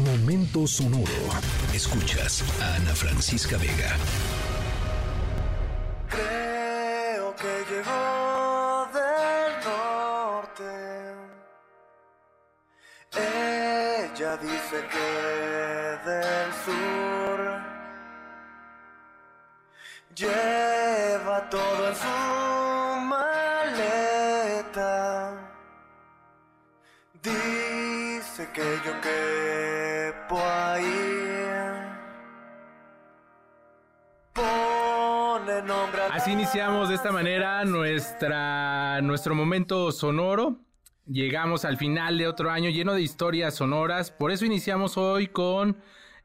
Momento sonoro. Escuchas a Ana Francisca Vega. Creo que llegó del norte. Ella dice que del sur. Lleva todo en su Que yo quepo ahí. Así iniciamos de esta manera nuestra, nuestro momento sonoro. Llegamos al final de otro año lleno de historias sonoras. Por eso iniciamos hoy con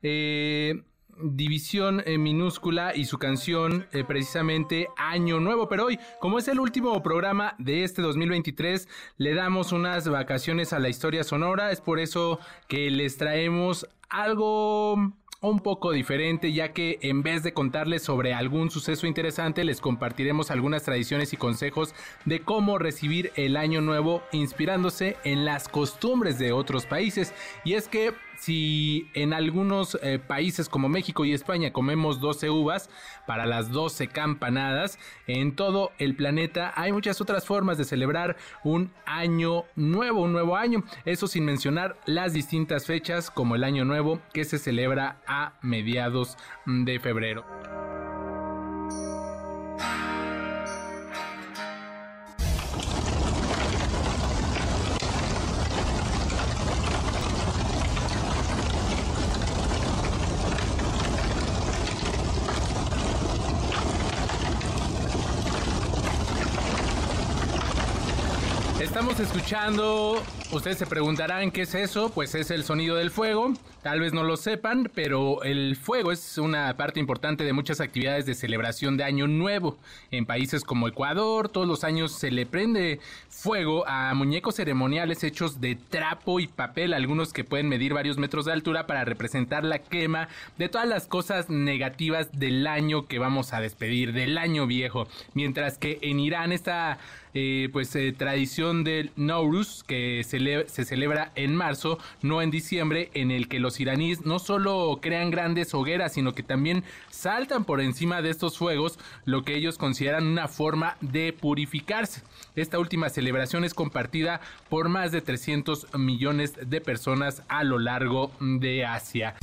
eh, División eh, Minúscula y su canción eh, precisamente Año Nuevo. Pero hoy, como es el último programa de este 2023, le damos unas vacaciones a la historia sonora. Es por eso que les traemos algo un poco diferente, ya que en vez de contarles sobre algún suceso interesante, les compartiremos algunas tradiciones y consejos de cómo recibir el año nuevo inspirándose en las costumbres de otros países. Y es que si en algunos eh, países como México y España comemos 12 uvas para las 12 campanadas, en todo el planeta hay muchas otras formas de celebrar un año nuevo, un nuevo año. Eso sin mencionar las distintas fechas como el año nuevo que se celebra a mediados de febrero. Estamos escuchando, ustedes se preguntarán qué es eso, pues es el sonido del fuego, tal vez no lo sepan, pero el fuego es una parte importante de muchas actividades de celebración de Año Nuevo. En países como Ecuador, todos los años se le prende fuego a muñecos ceremoniales hechos de trapo y papel, algunos que pueden medir varios metros de altura para representar la quema de todas las cosas negativas del año que vamos a despedir, del año viejo. Mientras que en Irán esta eh, pues eh, tradición del Nowruz que se, se celebra en marzo, no en diciembre, en el que los iraníes no solo crean grandes hogueras, sino que también saltan por encima de estos fuegos, lo que ellos consideran una forma de purificarse. Esta última celebración es compartida por más de 300 millones de personas a lo largo de Asia.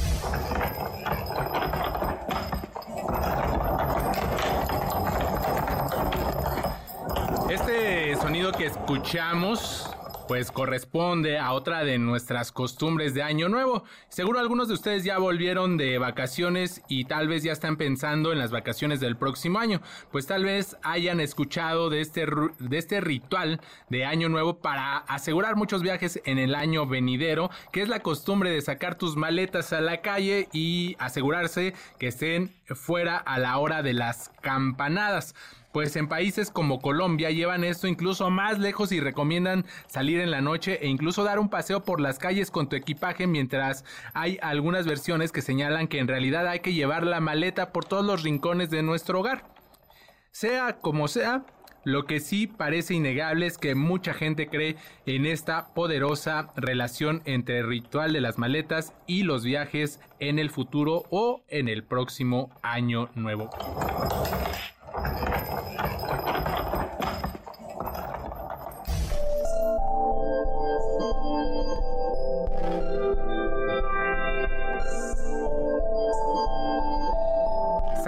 Este sonido que escuchamos pues corresponde a otra de nuestras costumbres de Año Nuevo. Seguro algunos de ustedes ya volvieron de vacaciones y tal vez ya están pensando en las vacaciones del próximo año. Pues tal vez hayan escuchado de este, de este ritual de Año Nuevo para asegurar muchos viajes en el año venidero, que es la costumbre de sacar tus maletas a la calle y asegurarse que estén fuera a la hora de las campanadas pues en países como Colombia llevan esto incluso más lejos y recomiendan salir en la noche e incluso dar un paseo por las calles con tu equipaje mientras hay algunas versiones que señalan que en realidad hay que llevar la maleta por todos los rincones de nuestro hogar. Sea como sea, lo que sí parece innegable es que mucha gente cree en esta poderosa relación entre el ritual de las maletas y los viajes en el futuro o en el próximo año nuevo.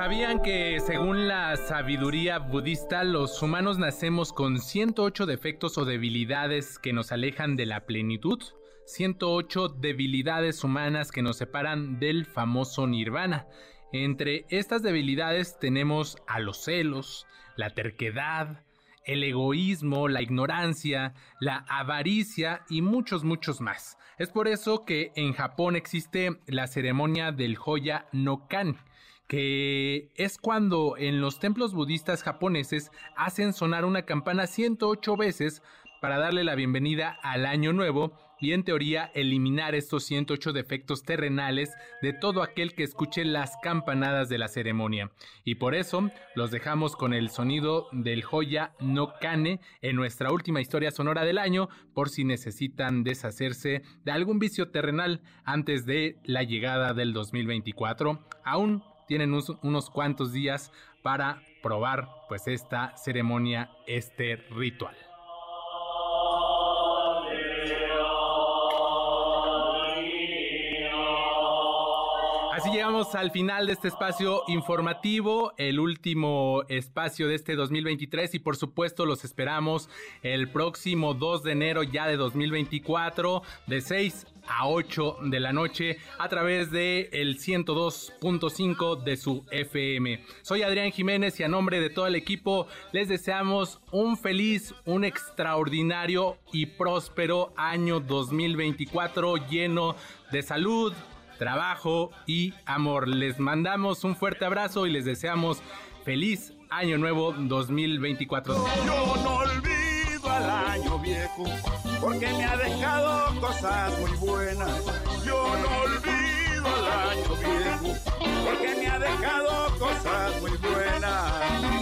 ¿Sabían que según la sabiduría budista los humanos nacemos con 108 defectos o debilidades que nos alejan de la plenitud? 108 debilidades humanas que nos separan del famoso nirvana. Entre estas debilidades tenemos a los celos, la terquedad, el egoísmo, la ignorancia, la avaricia y muchos, muchos más. Es por eso que en Japón existe la ceremonia del Hoya no Kan, que es cuando en los templos budistas japoneses hacen sonar una campana 108 veces para darle la bienvenida al año nuevo y en teoría eliminar estos 108 defectos terrenales de todo aquel que escuche las campanadas de la ceremonia. Y por eso los dejamos con el sonido del joya no cane en nuestra última historia sonora del año por si necesitan deshacerse de algún vicio terrenal antes de la llegada del 2024. Aún tienen unos cuantos días para probar pues esta ceremonia, este ritual. Así llegamos al final de este espacio informativo, el último espacio de este 2023 y por supuesto los esperamos el próximo 2 de enero ya de 2024 de 6 a 8 de la noche a través de el 102.5 de su FM. Soy Adrián Jiménez y a nombre de todo el equipo les deseamos un feliz, un extraordinario y próspero año 2024 lleno de salud, trabajo y amor. Les mandamos un fuerte abrazo y les deseamos feliz año nuevo 2024. Yo no olvido al año viejo porque me ha dejado cosas muy buenas. Yo no olvido al año viejo porque me ha dejado cosas muy buenas.